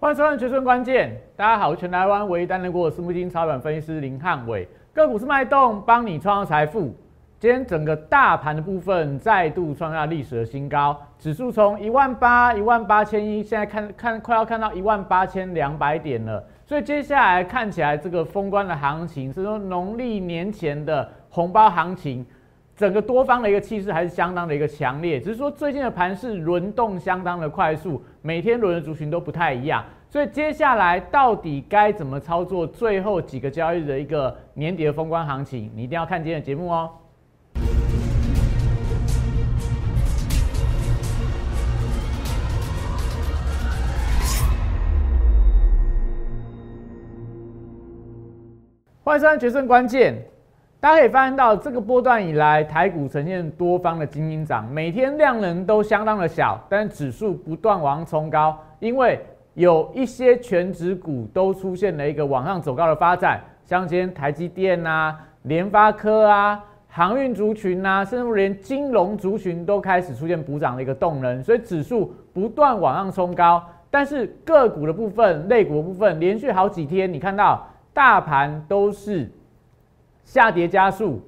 欢迎收看《决胜关键》，大家好，我是全台湾唯一担任过私募基金操盘分析师林汉伟，个股是脉动，帮你创造财富。今天整个大盘的部分再度创下历史的新高，指数从一万八、一万八千一，现在看看快要看到一万八千两百点了。所以接下来看起来这个封关的行情，是说农历年前的红包行情。整个多方的一个气势还是相当的一个强烈，只是说最近的盘势轮动相当的快速，每天轮的族群都不太一样，所以接下来到底该怎么操作？最后几个交易日的一个年底的封关行情，你一定要看今天的节目哦。欢迎收看《决胜关键》。大家可以发现到，这个波段以来，台股呈现多方的精英涨，每天量能都相当的小，但指数不断往上冲高，因为有一些全指股都出现了一个往上走高的发展，像今天台积电啊、联发科啊、航运族群啊，甚至连金融族群都开始出现补涨的一个动能，所以指数不断往上冲高，但是个股的部分、类股的部分，连续好几天，你看到大盘都是。下跌加速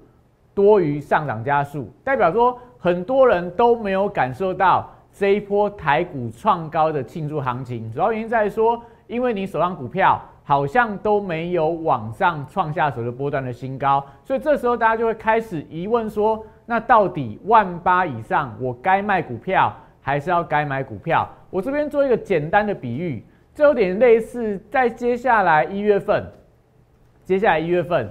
多于上涨加速，代表说很多人都没有感受到这一波台股创高的庆祝行情。主要原因在说，因为你手上股票好像都没有往上创下所的波段的新高，所以这时候大家就会开始疑问说：那到底万八以上，我该卖股票还是要该买股票？我这边做一个简单的比喻，这有点类似在接下来一月份，接下来一月份。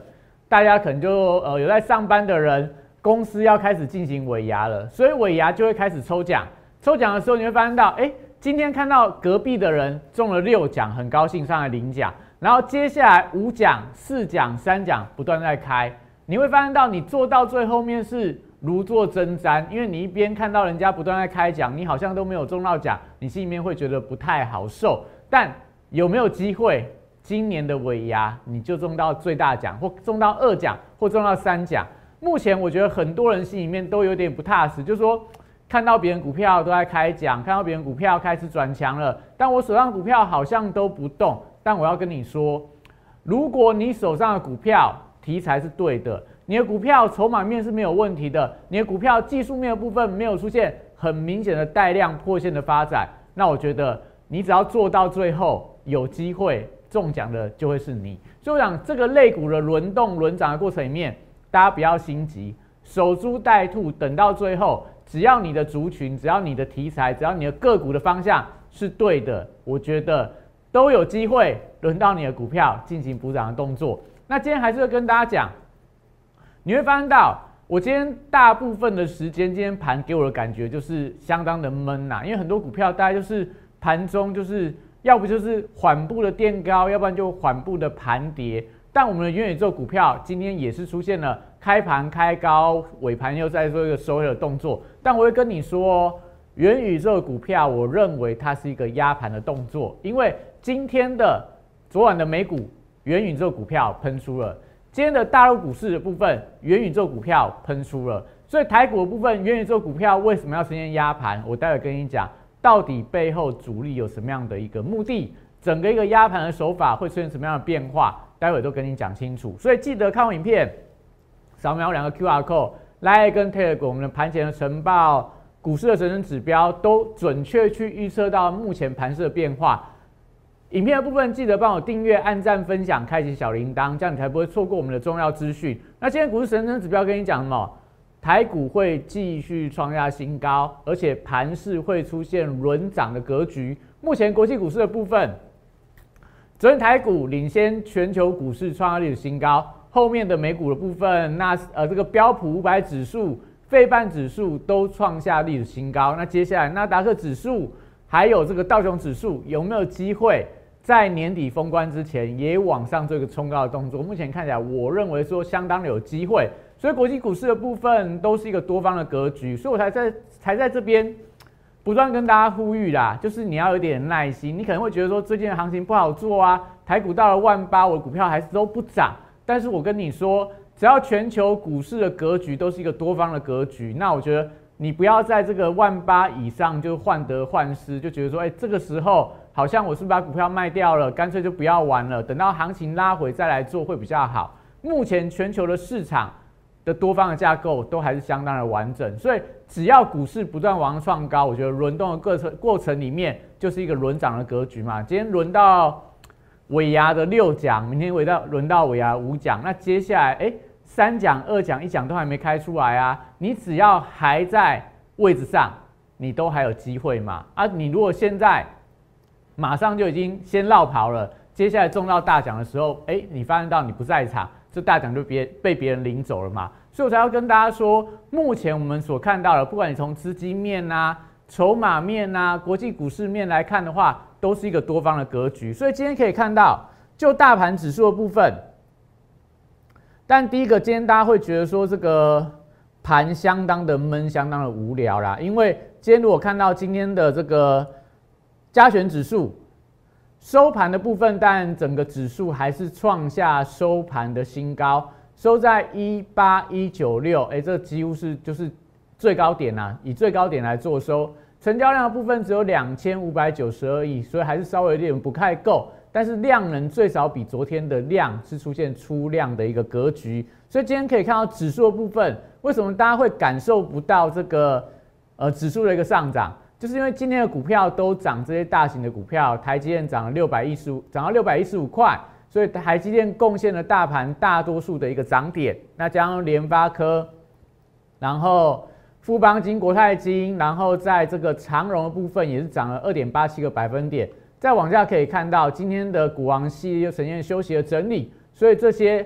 大家可能就呃有在上班的人，公司要开始进行尾牙了，所以尾牙就会开始抽奖。抽奖的时候你会发现到，哎，今天看到隔壁的人中了六奖，很高兴上来领奖。然后接下来五奖、四奖、三奖不断在开，你会发现到你做到最后面是如坐针毡，因为你一边看到人家不断在开奖，你好像都没有中到奖，你心里面会觉得不太好受。但有没有机会？今年的尾牙，你就中到最大奖，或中到二奖，或中到三奖。目前我觉得很多人心里面都有点不踏实，就是说看到别人股票都在开奖，看到别人股票开始转强了，但我手上股票好像都不动。但我要跟你说，如果你手上的股票题材是对的，你的股票筹码面是没有问题的，你的股票技术面的部分没有出现很明显的带量破线的发展，那我觉得你只要做到最后，有机会。中奖的就会是你，所以我讲这个类股的轮动轮涨的过程里面，大家不要心急，守株待兔，等到最后，只要你的族群，只要你的题材，只要你的个股的方向是对的，我觉得都有机会轮到你的股票进行补涨的动作。那今天还是会跟大家讲，你会发现到我今天大部分的时间，今天盘给我的感觉就是相当的闷呐，因为很多股票大概就是盘中就是。要不就是缓步的垫高，要不然就缓步的盘跌。但我们的元宇宙股票今天也是出现了开盘开高，尾盘又在做一个收尾的动作。但我会跟你说，元宇宙股票，我认为它是一个压盘的动作，因为今天的昨晚的美股元宇宙股票喷出了，今天的大陆股市的部分元宇宙股票喷出了，所以台股的部分元宇宙股票为什么要出现压盘？我待会跟你讲。到底背后主力有什么样的一个目的？整个一个压盘的手法会出现什么样的变化？待会都跟你讲清楚。所以记得看完影片，扫描两个 Q R code，来跟 Telegram 我们的盘前的晨报、股市的神神指标都准确去预测到目前盘势的变化。影片的部分记得帮我订阅、按赞、分享、开启小铃铛，这样你才不会错过我们的重要资讯。那今天股市神神指标跟你讲什么？台股会继续创下新高，而且盘势会出现轮涨的格局。目前国际股市的部分，昨天台股领先全球股市创下历史新高，后面的美股的部分，那呃这个标普五百指数、费半指数都创下历史新高。那接下来纳达克指数还有这个道琼指数有没有机会在年底封关之前也往上做一个冲高的动作？目前看起来，我认为说相当的有机会。所以国际股市的部分都是一个多方的格局，所以我才在才在这边不断跟大家呼吁啦，就是你要有点耐心。你可能会觉得说最近的行情不好做啊，台股到了万八，我的股票还是都不涨。但是我跟你说，只要全球股市的格局都是一个多方的格局，那我觉得你不要在这个万八以上就患得患失，就觉得说，哎，这个时候好像我是不是把股票卖掉了，干脆就不要玩了，等到行情拉回再来做会比较好。目前全球的市场的多方的架构都还是相当的完整，所以只要股市不断往上创高，我觉得轮动的过程过程里面就是一个轮涨的格局嘛。今天轮到尾牙的六奖，明天轮到轮到尾牙五奖，那接下来哎。三奖、二奖、一奖都还没开出来啊！你只要还在位置上，你都还有机会嘛？啊，你如果现在马上就已经先落跑了，接下来中到大奖的时候，哎，你发现到你不在场，这大奖就别被别人领走了嘛？所以我才要跟大家说，目前我们所看到的，不管你从资金面呐、筹码面呐、国际股市面来看的话，都是一个多方的格局。所以今天可以看到，就大盘指数的部分。但第一个，今天大家会觉得说这个盘相当的闷，相当的无聊啦。因为今天如果看到今天的这个加权指数收盘的部分，但整个指数还是创下收盘的新高，收在一八一九六，哎，这几乎是就是最高点呐。以最高点来做收，成交量的部分只有两千五百九十二亿，所以还是稍微有点不太够。但是量能最少比昨天的量是出现出量的一个格局，所以今天可以看到指数的部分，为什么大家会感受不到这个呃指数的一个上涨？就是因为今天的股票都涨，这些大型的股票，台积电涨了六百一十五，涨到六百一十五块，所以台积电贡献了大盘大多数的一个涨点。那加上联发科，然后富邦金、国泰金，然后在这个长荣的部分也是涨了二点八七个百分点。再往下可以看到，今天的股王系列又呈现休息的整理，所以这些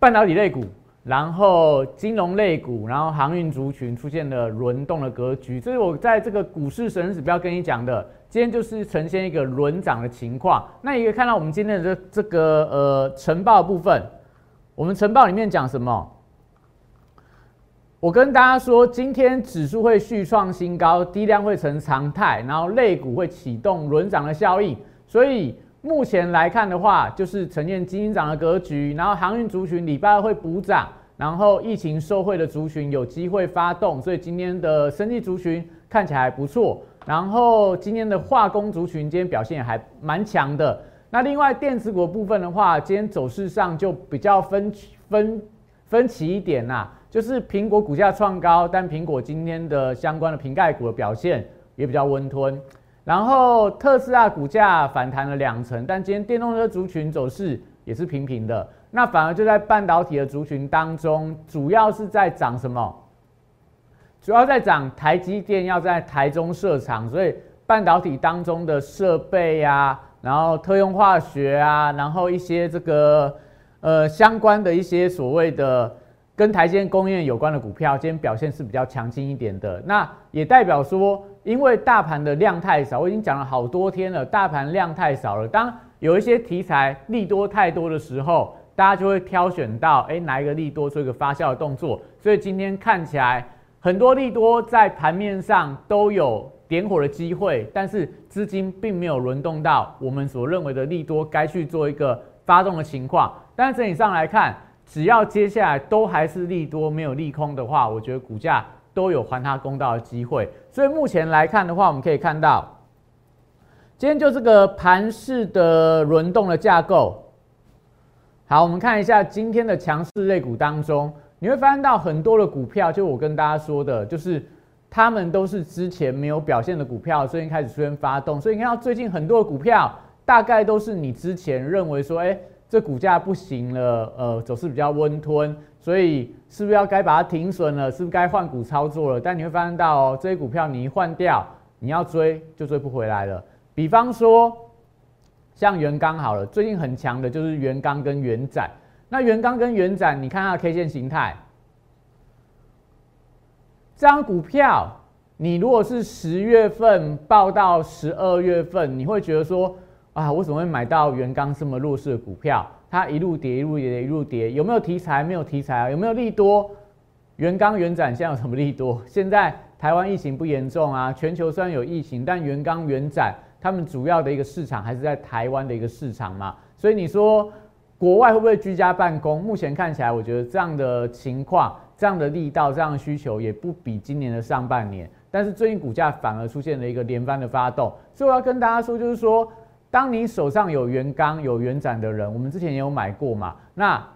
半导体类股，然后金融类股，然后航运族群出现了轮动的格局。这是我在这个股市神指标跟你讲的，今天就是呈现一个轮涨的情况。那也可以看到我们今天的这这个呃晨报部分，我们晨报里面讲什么？我跟大家说，今天指数会续创新高，低量会成常态，然后类股会启动轮涨的效应。所以目前来看的话，就是呈现金涨的格局。然后航运族群礼拜二会补涨，然后疫情受惠的族群有机会发动，所以今天的生技族群看起来还不错。然后今天的化工族群今天表现也还蛮强的。那另外电子股部分的话，今天走势上就比较分分分歧一点呐。就是苹果股价创高，但苹果今天的相关的瓶盖股的表现也比较温吞。然后特斯拉股价反弹了两成，但今天电动车族群走势也是平平的。那反而就在半导体的族群当中，主要是在涨什么？主要在涨台积电要在台中设厂，所以半导体当中的设备啊，然后特用化学啊，然后一些这个呃相关的一些所谓的。跟台积电供应有关的股票，今天表现是比较强劲一点的。那也代表说，因为大盘的量太少，我已经讲了好多天了，大盘量太少了。当有一些题材利多太多的时候，大家就会挑选到，哎，哪一个利多做一个发酵的动作。所以今天看起来很多利多在盘面上都有点火的机会，但是资金并没有轮动到我们所认为的利多该去做一个发动的情况。但是整体上来看，只要接下来都还是利多，没有利空的话，我觉得股价都有还它公道的机会。所以目前来看的话，我们可以看到，今天就这个盘势的轮动的架构。好，我们看一下今天的强势类股当中，你会发现到很多的股票，就我跟大家说的，就是他们都是之前没有表现的股票，最近开始出现发动。所以你看到最近很多的股票，大概都是你之前认为说，哎。这股价不行了，呃，走势比较温吞，所以是不是要该把它停损了？是不是该换股操作了？但你会发现到哦，这些股票你一换掉，你要追就追不回来了。比方说，像元刚好了，最近很强的就是元刚跟元展。那元刚跟元展，你看它的 K 线形态，这张股票，你如果是十月份报到十二月份，你会觉得说。啊，为什么会买到元刚这么弱势的股票？它一路跌，一路跌，一路跌，有没有题材？没有题材啊？有没有利多？元刚、元展现在有什么利多？现在台湾疫情不严重啊，全球虽然有疫情，但元刚、元展他们主要的一个市场还是在台湾的一个市场嘛。所以你说国外会不会居家办公？目前看起来，我觉得这样的情况这样的力道、这样的需求也不比今年的上半年，但是最近股价反而出现了一个连番的发动，所以我要跟大家说，就是说，当你手上有圆钢、有原展的人，我们之前也有买过嘛，那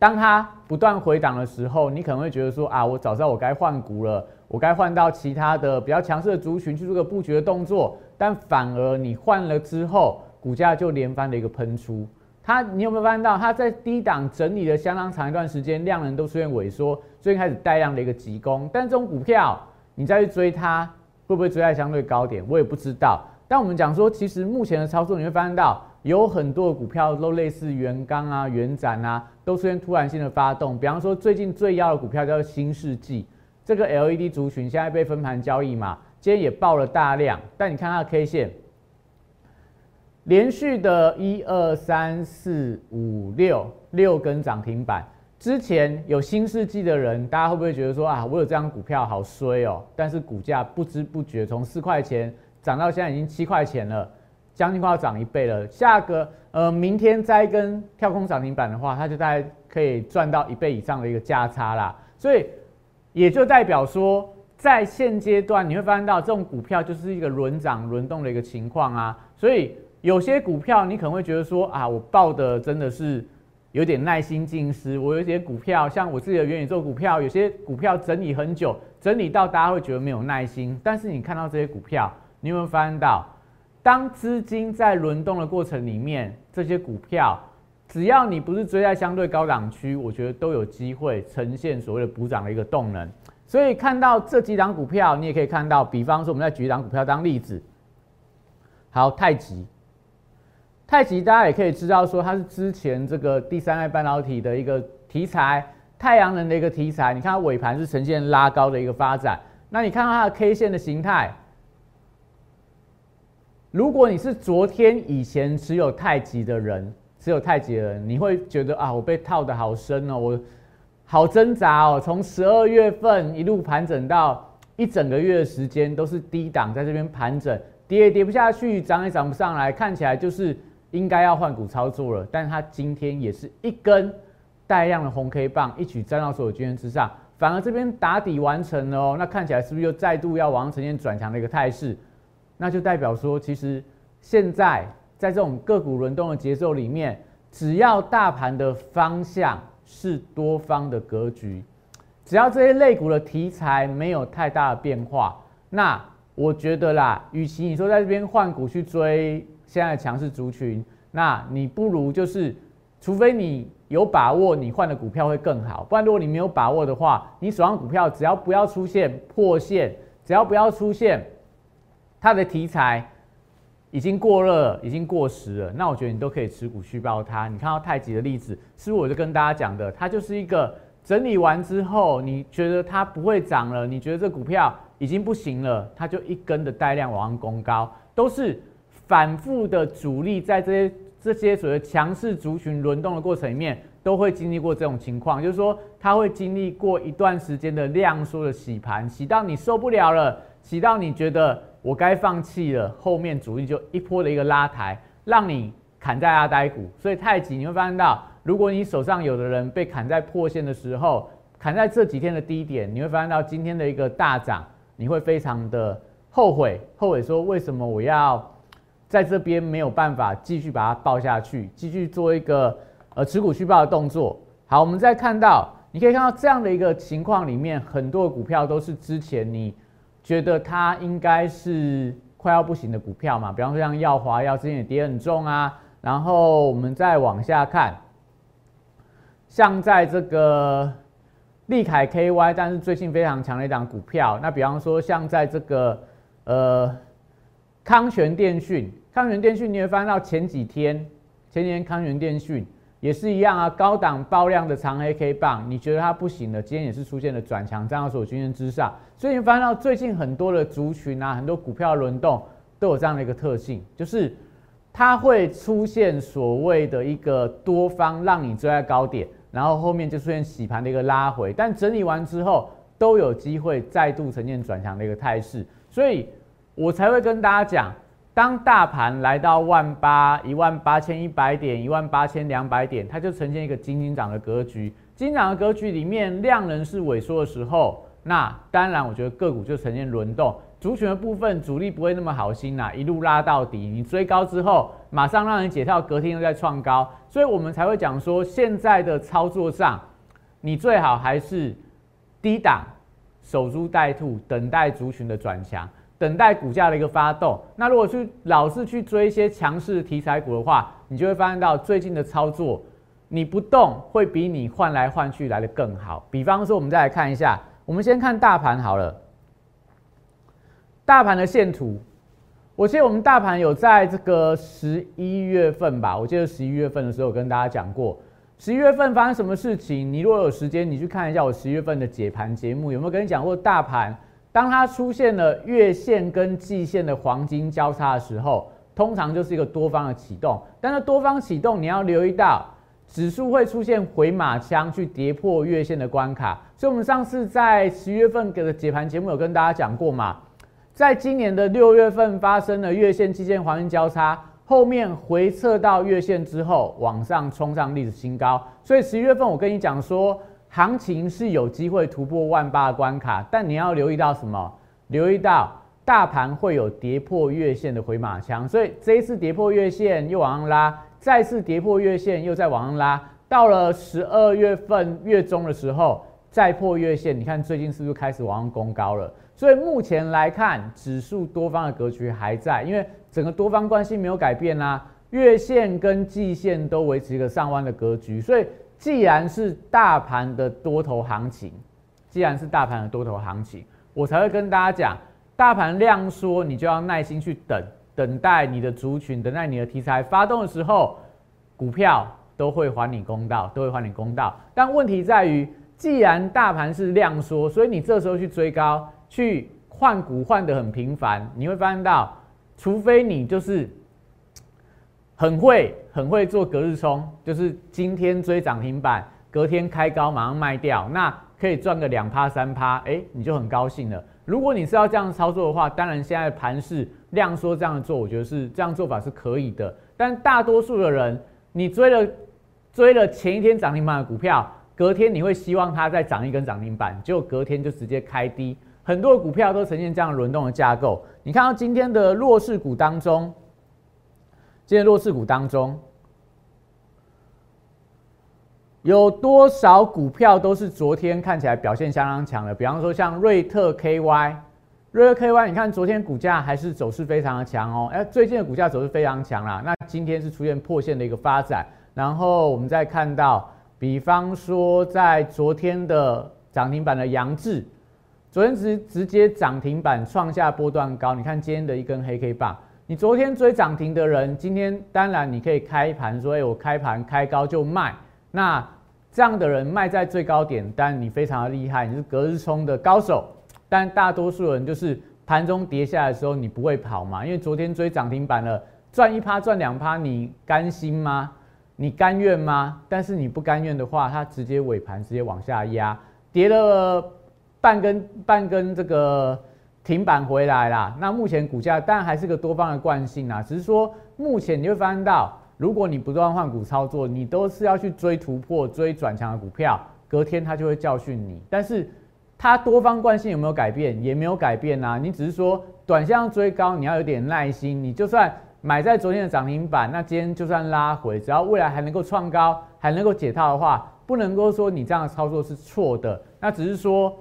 当它不断回档的时候，你可能会觉得说啊，我早知道我该换股了，我该换到其他的比较强势的族群去做个布局的动作，但反而你换了之后，股价就连番的一个喷出。它，你有没有发现到它在低档整理了相当长一段时间，量能都出现萎缩，最近开始带量的一个急攻。但这种股票，你再去追它，会不会追在相对高点？我也不知道。但我们讲说，其实目前的操作，你会发现到有很多股票都类似元刚啊、元展啊，都出现突然性的发动。比方说，最近最妖的股票叫做新世纪，这个 LED 族群现在被分盘交易嘛，今天也爆了大量。但你看它的 K 线。连续的一二三四五六六根涨停板，之前有新世纪的人，大家会不会觉得说啊，我有这张股票好衰哦？但是股价不知不觉从四块钱涨到现在已经七块钱了，将近快要涨一倍了。下个呃明天再跟跳空涨停板的话，它就大概可以赚到一倍以上的一个价差啦。所以也就代表说，在现阶段你会发现到这种股票就是一个轮涨轮动的一个情况啊，所以。有些股票你可能会觉得说啊，我报的真的是有点耐心尽失。我有一些股票，像我自己的元宇宙股票，有些股票整理很久，整理到大家会觉得没有耐心。但是你看到这些股票，你有没有发现到，当资金在轮动的过程里面，这些股票只要你不是追在相对高档区，我觉得都有机会呈现所谓的补涨的一个动能。所以看到这几档股票，你也可以看到，比方说我们在举一档股票当例子，好，太极。太极大家也可以知道，说它是之前这个第三代半导体的一个题材，太阳能的一个题材。你看它尾盘是呈现拉高的一个发展。那你看到它的 K 线的形态，如果你是昨天以前持有太极的人，持有太极的人，你会觉得啊，我被套的好深哦，我好挣扎哦。从十二月份一路盘整到一整个月的时间，都是低档在这边盘整，跌也跌不下去，涨也涨不上来，看起来就是。应该要换股操作了，但它今天也是一根带量的红 K 棒，一举站到所有均线之上，反而这边打底完成了哦，那看起来是不是又再度要往呈现转强的一个态势？那就代表说，其实现在在这种个股轮动的节奏里面，只要大盘的方向是多方的格局，只要这些类股的题材没有太大的变化，那我觉得啦，与其你说在这边换股去追。现在的强势族群，那你不如就是，除非你有把握，你换的股票会更好。不然如果你没有把握的话，你手上股票只要不要出现破线，只要不要出现它的题材已经过热、已经过时了，那我觉得你都可以持股续报它。你看到太极的例子，是不是我就跟大家讲的？它就是一个整理完之后，你觉得它不会涨了，你觉得这股票已经不行了，它就一根的带量往上攻高，都是。反复的主力在这些这些所谓强势族群轮动的过程里面，都会经历过这种情况，就是说它会经历过一段时间的量缩的洗盘，洗到你受不了了，洗到你觉得我该放弃了，后面主力就一波的一个拉抬，让你砍在阿呆股。所以太极你会发现到，如果你手上有的人被砍在破线的时候，砍在这几天的低点，你会发现到今天的一个大涨，你会非常的后悔，后悔说为什么我要。在这边没有办法继续把它抱下去，继续做一个呃持股续报的动作。好，我们再看到，你可以看到这样的一个情况里面，很多股票都是之前你觉得它应该是快要不行的股票嘛，比方说像耀华耀之前也跌很重啊。然后我们再往下看，像在这个利凯 KY，但是最近非常强的一档股票，那比方说像在这个呃康泉电讯。康源电讯，你会翻到前几天，前几天康源电讯也是一样啊，高档爆量的长黑 K 棒，你觉得它不行了？今天也是出现了转强，站到所均线之上。所以你发现到最近很多的族群啊，很多股票轮动都有这样的一个特性，就是它会出现所谓的一个多方让你追在高点，然后后面就出现洗盘的一个拉回，但整理完之后都有机会再度呈现转强的一个态势，所以我才会跟大家讲。当大盘来到万八一万八千一百点一万八千两百点，它就呈现一个金金涨的格局。金涨的格局里面，量能是萎缩的时候，那当然我觉得个股就呈现轮动。族群的部分，主力不会那么好心呐，一路拉到底。你追高之后，马上让人解套，隔天又在创高，所以我们才会讲说，现在的操作上，你最好还是低档守株待兔，等待族群的转强，等待股价的一个发动。那如果去老是去追一些强势题材股的话，你就会发现到最近的操作，你不动会比你换来换去来的更好。比方说，我们再来看一下，我们先看大盘好了。大盘的线图，我记得我们大盘有在这个十一月份吧，我记得十一月份的时候跟大家讲过，十一月份发生什么事情？你如果有时间，你去看一下我十一月份的解盘节目，有没有跟你讲过大盘？当它出现了月线跟季线的黄金交叉的时候，通常就是一个多方的启动。但是多方启动，你要留意到指数会出现回马枪去跌破月线的关卡。所以，我们上次在十月份的解盘节目有跟大家讲过嘛？在今年的六月份发生了月线、季线黄金交叉，后面回撤到月线之后，往上冲上历史新高。所以十一月份我跟你讲说，行情是有机会突破万八的关卡，但你要留意到什么？留意到大盘会有跌破月线的回马枪。所以这一次跌破月线又往上拉，再次跌破月线又再往上拉，到了十二月份月中的时候再破月线，你看最近是不是开始往上攻高了？所以目前来看，指数多方的格局还在，因为整个多方关系没有改变啦，月线跟季线都维持一个上弯的格局。所以既然是大盘的多头行情，既然是大盘的多头行情，我才会跟大家讲，大盘量缩，你就要耐心去等，等待你的族群，等待你的题材发动的时候，股票都会还你公道，都会还你公道。但问题在于，既然大盘是量缩，所以你这时候去追高。去换股换的很频繁，你会发现到，除非你就是很会很会做隔日冲，就是今天追涨停板，隔天开高马上卖掉，那可以赚个两趴三趴，哎，你就很高兴了。如果你是要这样操作的话，当然现在盘势量缩这样做，我觉得是这样做法是可以的。但大多数的人，你追了追了前一天涨停板的股票，隔天你会希望它再涨一根涨停板，结果隔天就直接开低。很多股票都呈现这样轮动的架构。你看到今天的弱势股当中，今天弱势股当中有多少股票都是昨天看起来表现相当强的？比方说像瑞特 KY，瑞特 KY，你看昨天股价还是走势非常的强哦。哎，最近的股价走势非常强啦。那今天是出现破线的一个发展。然后我们再看到，比方说在昨天的涨停板的杨志。昨天直直接涨停板创下波段高，你看今天的一根黑 K 棒，你昨天追涨停的人，今天当然你可以开盘说，哎，我开盘开高就卖，那这样的人卖在最高点，但你非常的厉害，你是隔日冲的高手。但大多数人就是盘中跌下来的时候，你不会跑嘛？因为昨天追涨停板了，赚一趴赚两趴，你甘心吗？你甘愿吗？但是你不甘愿的话，它直接尾盘直接往下压，跌了。半根半根这个停板回来啦，那目前股价当然还是个多方的惯性啊，只是说目前你会发现到，如果你不断换股操作，你都是要去追突破、追转强的股票，隔天它就会教训你。但是它多方惯性有没有改变？也没有改变啊。你只是说短线追高，你要有点耐心。你就算买在昨天的涨停板，那今天就算拉回，只要未来还能够创高，还能够解套的话，不能够说你这样的操作是错的。那只是说。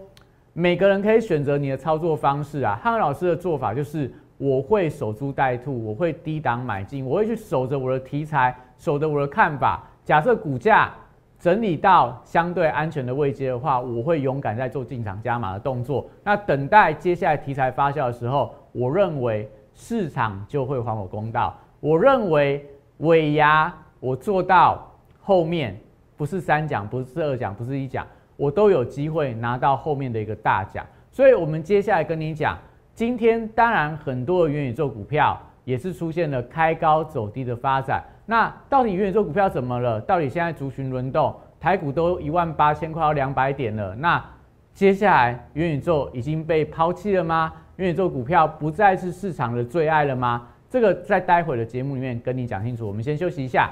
每个人可以选择你的操作方式啊。汉老师的做法就是，我会守株待兔，我会低档买进，我会去守着我的题材，守着我的看法。假设股价整理到相对安全的位阶的话，我会勇敢在做进场加码的动作。那等待接下来题材发酵的时候，我认为市场就会还我公道。我认为尾牙我做到后面，不是三奖，不是二奖，不是一奖。我都有机会拿到后面的一个大奖，所以我们接下来跟你讲，今天当然很多的元宇宙股票也是出现了开高走低的发展。那到底元宇宙股票怎么了？到底现在族群轮动，台股都一万八千块要两百点了。那接下来元宇宙已经被抛弃了吗？元宇宙股票不再是市场的最爱了吗？这个在待会的节目里面跟你讲清楚。我们先休息一下。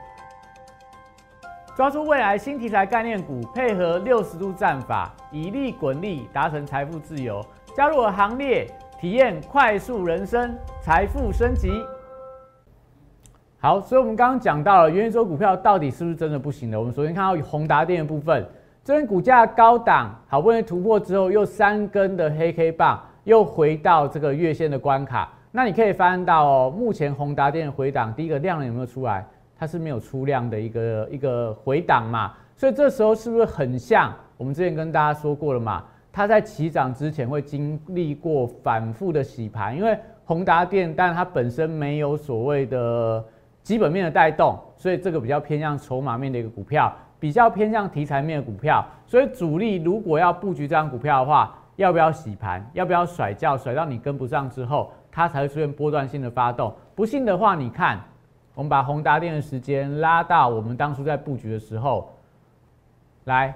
抓住未来新题材概念股，配合六十度战法，以利滚利，达成财富自由。加入我行列，体验快速人生，财富升级。好，所以我们刚刚讲到了元宇宙股票到底是不是真的不行的？我们首先看到宏达电的部分，这边股价高档，好不容易突破之后，又三根的黑 K 棒，又回到这个月线的关卡。那你可以翻到哦，目前宏达电回档，第一个量能有没有出来？它是没有出量的一个一个回档嘛，所以这时候是不是很像我们之前跟大家说过了嘛？它在起涨之前会经历过反复的洗盘，因为宏达电，但它本身没有所谓的基本面的带动，所以这个比较偏向筹码面的一个股票，比较偏向题材面的股票。所以主力如果要布局这张股票的话，要不要洗盘？要不要甩掉？甩到你跟不上之后，它才会出现波段性的发动。不信的话，你看。我们把宏达电的时间拉到我们当初在布局的时候，来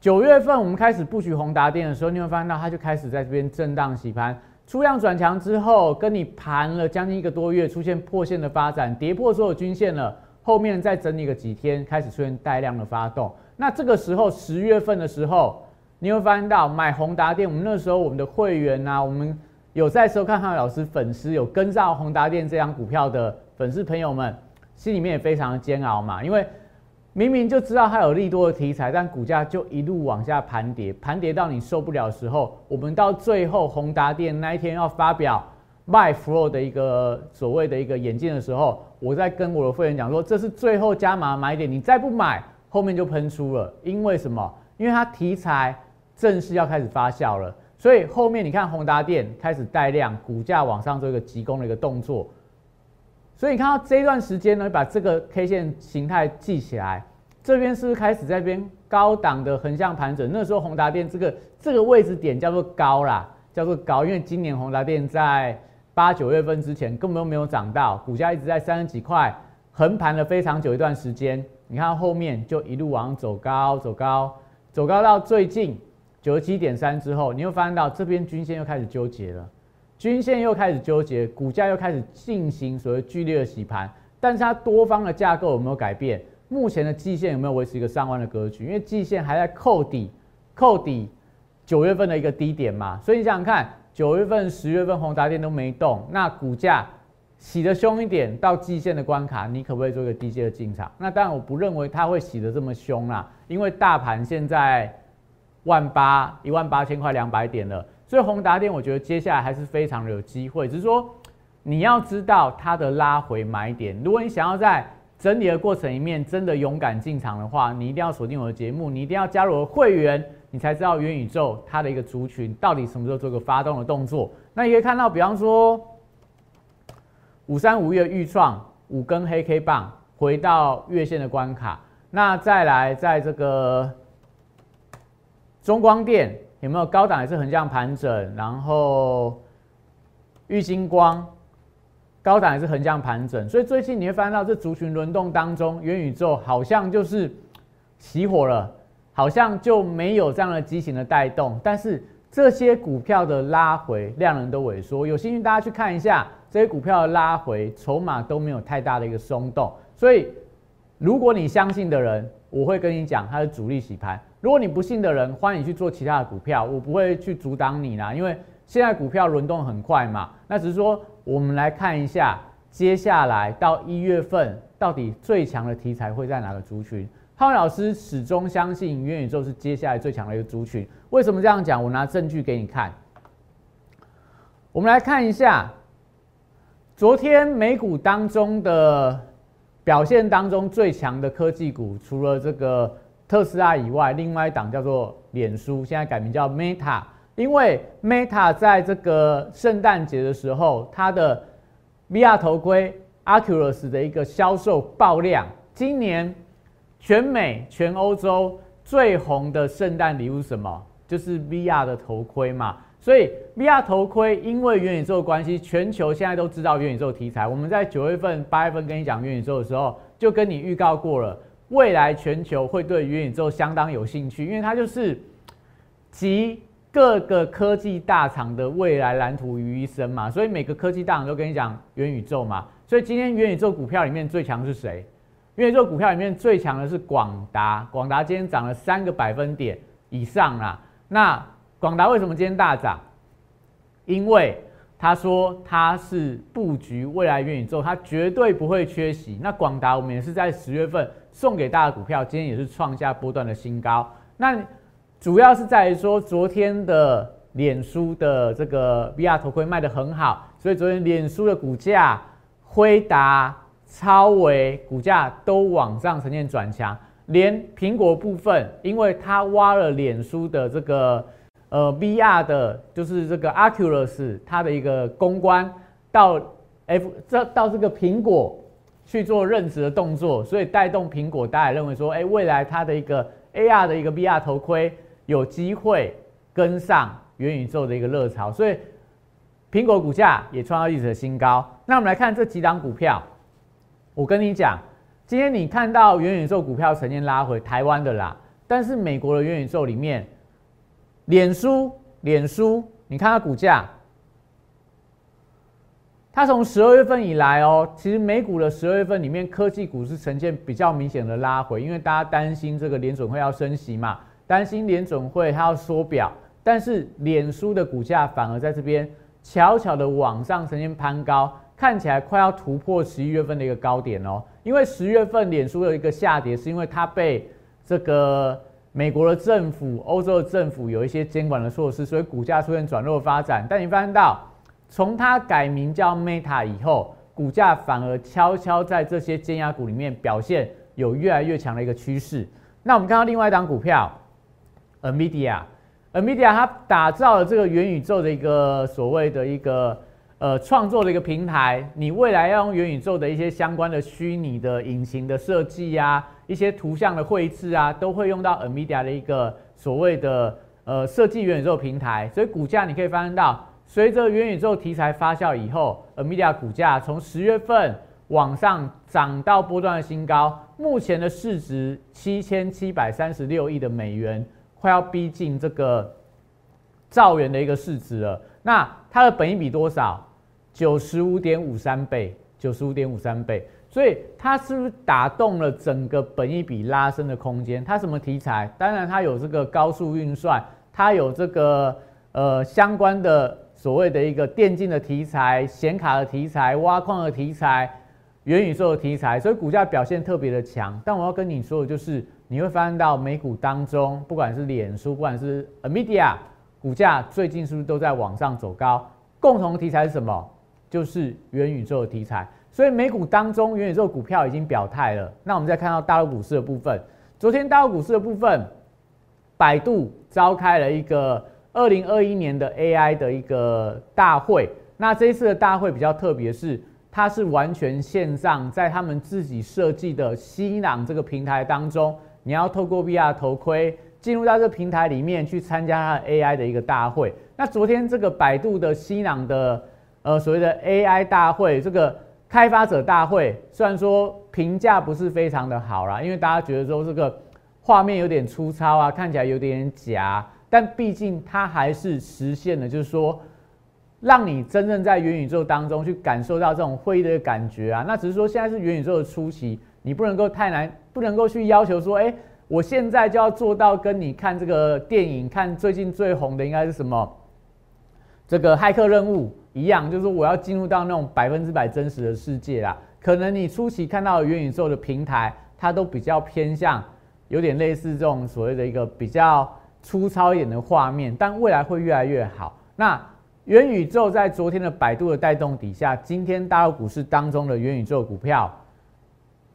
九月份我们开始布局宏达电的时候，你会发现到它就开始在这边震荡洗盘，出量转强之后，跟你盘了将近一个多月，出现破线的发展，跌破所有均线了。后面再整理个几天，开始出现带量的发动。那这个时候十月份的时候，你会发现到买宏达电，我们那时候我们的会员啊，我们有在收看汉老师粉丝有跟上宏达电这张股票的。粉丝朋友们心里面也非常煎熬嘛，因为明明就知道它有利多的题材，但股价就一路往下盘跌，盘跌到你受不了的时候，我们到最后宏达电那一天要发表卖 flow 的一个所谓的一个眼镜的时候，我在跟我的会员讲说，这是最后加码买点，你再不买，后面就喷出了。因为什么？因为它题材正式要开始发酵了，所以后面你看宏达电开始带量，股价往上做一个急攻的一个动作。所以你看到这一段时间呢，把这个 K 线形态记起来，这边是不是开始在边高档的横向盘整？那时候宏达电这个这个位置点叫做高啦，叫做高，因为今年宏达电在八九月份之前根本都没有涨到，股价一直在三十几块横盘了非常久一段时间。你看后面就一路往走高，走高，走高到最近九十七点三之后，你会发现到这边均线又开始纠结了。均线又开始纠结，股价又开始进行所谓剧烈的洗盘，但是它多方的架构有没有改变？目前的季线有没有维持一个上弯的格局？因为季线还在扣底，扣底九月份的一个低点嘛，所以你想想看，九月份、十月份宏达电都没动，那股价洗得凶一点，到季线的关卡，你可不可以做一个低阶的进场？那当然我不认为它会洗得这么凶啦，因为大盘现在万八一万八千块两百点了。所以宏达电，我觉得接下来还是非常的有机会，只是说你要知道它的拉回买点。如果你想要在整理的过程里面真的勇敢进场的话，你一定要锁定我的节目，你一定要加入我的会员，你才知道元宇宙它的一个族群到底什么时候做个发动的动作。那你可以看到，比方说五三五月预创五根黑 K 棒回到月线的关卡，那再来在这个中光电。有没有高档也是横向盘整，然后玉金光高档也是横向盘整，所以最近你会发现到这族群轮动当中，元宇宙好像就是熄火了，好像就没有这样的激情的带动。但是这些股票的拉回，量能都萎缩。有兴趣大家去看一下这些股票的拉回，筹码都没有太大的一个松动。所以，如果你相信的人，我会跟你讲它是主力洗盘；如果你不信的人，欢迎去做其他的股票，我不会去阻挡你啦。因为现在股票轮动很快嘛。那只是说，我们来看一下接下来到一月份，到底最强的题材会在哪个族群？浩老师始终相信元宇宙是接下来最强的一个族群。为什么这样讲？我拿证据给你看。我们来看一下昨天美股当中的表现当中最强的科技股，除了这个特斯拉以外，另外一档叫做脸书，现在改名叫 Meta。因为 Meta 在这个圣诞节的时候，它的 VR 头盔 Oculus 的一个销售爆量，今年。全美、全欧洲最红的圣诞礼物是什么？就是 VR 的头盔嘛。所以 VR 头盔因为元宇宙的关系，全球现在都知道元宇宙题材。我们在九月份、八月份跟你讲元宇宙的时候，就跟你预告过了，未来全球会对元宇宙相当有兴趣，因为它就是集各个科技大厂的未来蓝图于一身嘛。所以每个科技大厂都跟你讲元宇宙嘛。所以今天元宇宙股票里面最强是谁？元宇宙股票里面最强的是广达，广达今天涨了三个百分点以上啦。那广达为什么今天大涨？因为他说他是布局未来元宇宙，他绝对不会缺席。那广达我们也是在十月份送给大家股票，今天也是创下波段的新高。那主要是在于说昨天的脸书的这个 VR 头盔卖得很好，所以昨天脸书的股价辉达。超微股价都往上呈现转强，连苹果部分，因为它挖了脸书的这个呃 VR 的，就是这个 Oculus 它的一个公关到 F 这到这个苹果去做任职的动作，所以带动苹果，大家认为说，哎，未来它的一个 AR 的一个 VR 头盔有机会跟上元宇宙的一个热潮，所以苹果股价也创造历史的新高。那我们来看这几档股票。我跟你讲，今天你看到元宇宙股票呈现拉回台湾的啦，但是美国的元宇宙里面，脸书，脸书，你看它股价，它从十二月份以来哦，其实美股的十二月份里面科技股是呈现比较明显的拉回，因为大家担心这个联准会要升息嘛，担心联准会它要缩表，但是脸书的股价反而在这边悄悄的往上呈现攀高。看起来快要突破十一月份的一个高点哦，因为十月份脸书的一个下跌，是因为它被这个美国的政府、欧洲的政府有一些监管的措施，所以股价出现转弱发展。但你发现到，从它改名叫 Meta 以后，股价反而悄悄在这些尖压股里面表现有越来越强的一个趋势。那我们看到另外一档股票，Nvidia，Nvidia 它打造了这个元宇宙的一个所谓的一个。呃，创作的一个平台，你未来要用元宇宙的一些相关的虚拟的引擎的设计呀，一些图像的绘制啊，都会用到 Nvidia 的一个所谓的呃设计元宇宙平台。所以股价你可以发现到，随着元宇宙题材发酵以后，Nvidia 股价从十月份往上涨到波段的新高，目前的市值七千七百三十六亿的美元，快要逼近这个兆元的一个市值了。那它的本益比多少？九十五点五三倍，九十五点五三倍，所以它是不是打动了整个本一比拉升的空间？它什么题材？当然它有这个高速运算，它有这个呃相关的所谓的一个电竞的题材、显卡的题材、挖矿的题材、元宇宙的题材，所以股价表现特别的强。但我要跟你说的就是，你会发现到美股当中，不管是脸书，不管是 Nvidia，股价最近是不是都在往上走高？共同题材是什么？就是元宇宙的题材，所以美股当中元宇宙股票已经表态了。那我们再看到大陆股市的部分，昨天大陆股市的部分，百度召开了一个二零二一年的 AI 的一个大会。那这一次的大会比较特别，是它是完全线上，在他们自己设计的新朗这个平台当中，你要透过 VR 头盔进入到这个平台里面去参加它 AI 的一个大会。那昨天这个百度的新朗的呃，所谓的 AI 大会，这个开发者大会，虽然说评价不是非常的好啦，因为大家觉得说这个画面有点粗糙啊，看起来有点假。但毕竟它还是实现了，就是说，让你真正在元宇宙当中去感受到这种会议的感觉啊。那只是说现在是元宇宙的初期，你不能够太难，不能够去要求说，哎，我现在就要做到跟你看这个电影，看最近最红的应该是什么，这个骇客任务一样，就是我要进入到那种百分之百真实的世界啦。可能你初期看到元宇宙的平台，它都比较偏向。有点类似这种所谓的一个比较粗糙一点的画面，但未来会越来越好。那元宇宙在昨天的百度的带动底下，今天大陆股市当中的元宇宙股票，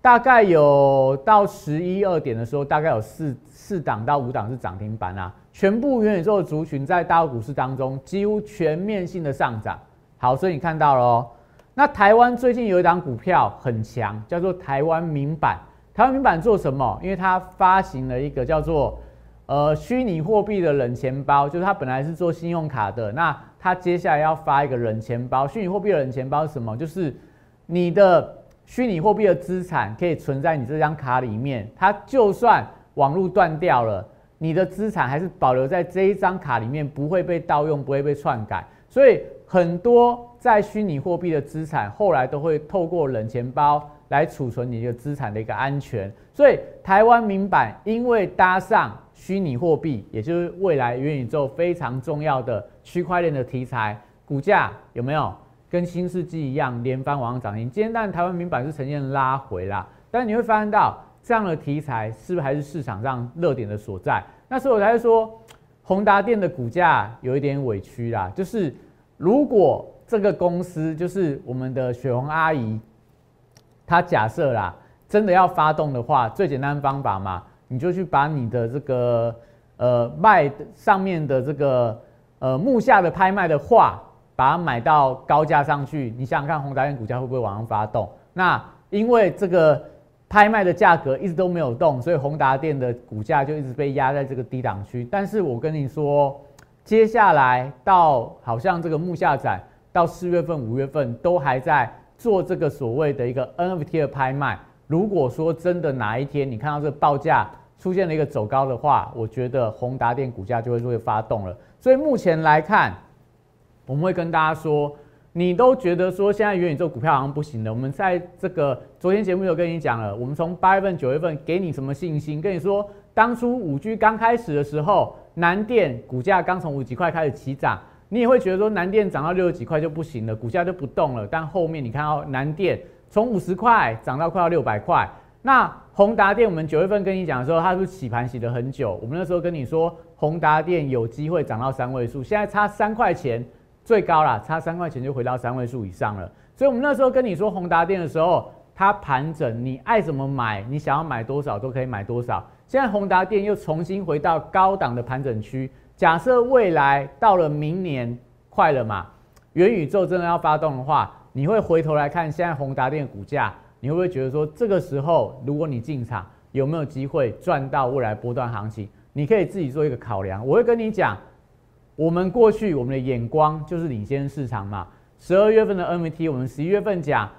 大概有到十一二点的时候，大概有四四档到五档是涨停板啊。全部元宇宙族群在大陆股市当中几乎全面性的上涨。好，所以你看到了哦。那台湾最近有一档股票很强，叫做台湾民版。台湾平板做什么？因为它发行了一个叫做呃虚拟货币的冷钱包，就是它本来是做信用卡的，那它接下来要发一个冷钱包。虚拟货币的冷钱包是什么？就是你的虚拟货币的资产可以存在你这张卡里面，它就算网络断掉了，你的资产还是保留在这一张卡里面，不会被盗用，不会被篡改。所以很多在虚拟货币的资产后来都会透过冷钱包。来储存你的资产的一个安全，所以台湾民版因为搭上虚拟货币，也就是未来元宇宙非常重要的区块链的题材，股价有没有跟新世纪一样连番往上涨停？今天当然台湾民版是呈现拉回啦，但你会发现到这样的题材是不是还是市场上热点的所在？那所以我才说宏达电的股价有一点委屈啦，就是如果这个公司就是我们的雪红阿姨。他假设啦，真的要发动的话，最简单方法嘛，你就去把你的这个呃卖上面的这个呃木下的拍卖的画，把它买到高价上去。你想想看，宏达电股价会不会往上发动？那因为这个拍卖的价格一直都没有动，所以宏达电的股价就一直被压在这个低档区。但是我跟你说，接下来到好像这个木下展到四月份、五月份都还在。做这个所谓的一个 NFT 的拍卖，如果说真的哪一天你看到这个报价出现了一个走高的话，我觉得宏达电股价就会会发动了。所以目前来看，我们会跟大家说，你都觉得说现在元宇宙股票好像不行的。我们在这个昨天节目有跟你讲了，我们从八月份、九月份给你什么信心？跟你说，当初五 G 刚开始的时候，南电股价刚从五几块开始起涨。你也会觉得说南电涨到六十几块就不行了，股价就不动了。但后面你看到南电从五十块涨到快要六百块，那宏达电我们九月份跟你讲的时候，它是洗盘洗了很久。我们那时候跟你说宏达电有机会涨到三位数，现在差三块钱最高了，差三块钱就回到三位数以上了。所以我们那时候跟你说宏达电的时候，它盘整，你爱怎么买，你想要买多少都可以买多少。现在宏达电又重新回到高档的盘整区。假设未来到了明年快了嘛，元宇宙真的要发动的话，你会回头来看现在宏达电股价，你会不会觉得说这个时候如果你进场有没有机会赚到未来波段行情？你可以自己做一个考量。我会跟你讲，我们过去我们的眼光就是领先市场嘛。十二月份的 NFT，我们十一月份讲。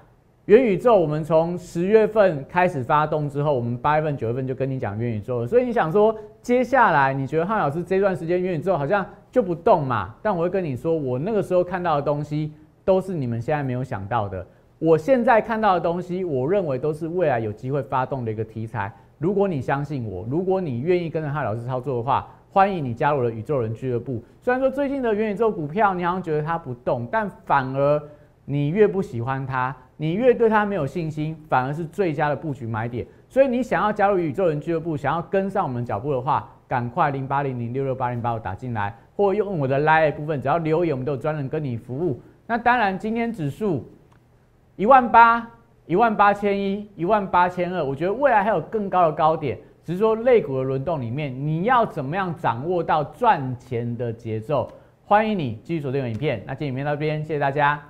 元宇宙，我们从十月份开始发动之后，我们八月份、九月份就跟你讲元宇宙了。所以你想说，接下来你觉得汉老师这段时间元宇宙好像就不动嘛？但我会跟你说，我那个时候看到的东西都是你们现在没有想到的。我现在看到的东西，我认为都是未来有机会发动的一个题材。如果你相信我，如果你愿意跟着汉老师操作的话，欢迎你加入了宇宙人俱乐部。虽然说最近的元宇宙股票你好像觉得它不动，但反而你越不喜欢它。你越对它没有信心，反而是最佳的布局买点。所以你想要加入宇宙人俱乐部，想要跟上我们脚步的话，赶快零八零零六六八零八五打进来，或用我的 Line 部分，只要留言，我们都有专人跟你服务。那当然，今天指数一万八、一万八千一、一万八千二，我觉得未来还有更高的高点，只是说类股的轮动里面，你要怎么样掌握到赚钱的节奏？欢迎你继续锁定影片。那今天影片到这边，谢谢大家。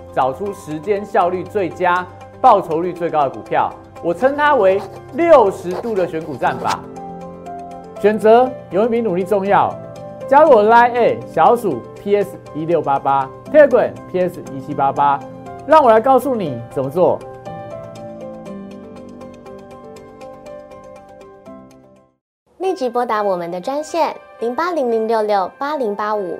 找出时间效率最佳、报酬率最高的股票。我称它为六十度的选股战法。选择永远比努力重要。加入我 Line A 小鼠 PS 一六八八，Telegram PS 一七八八，让我来告诉你怎么做。立即拨打我们的专线零八零零六六八零八五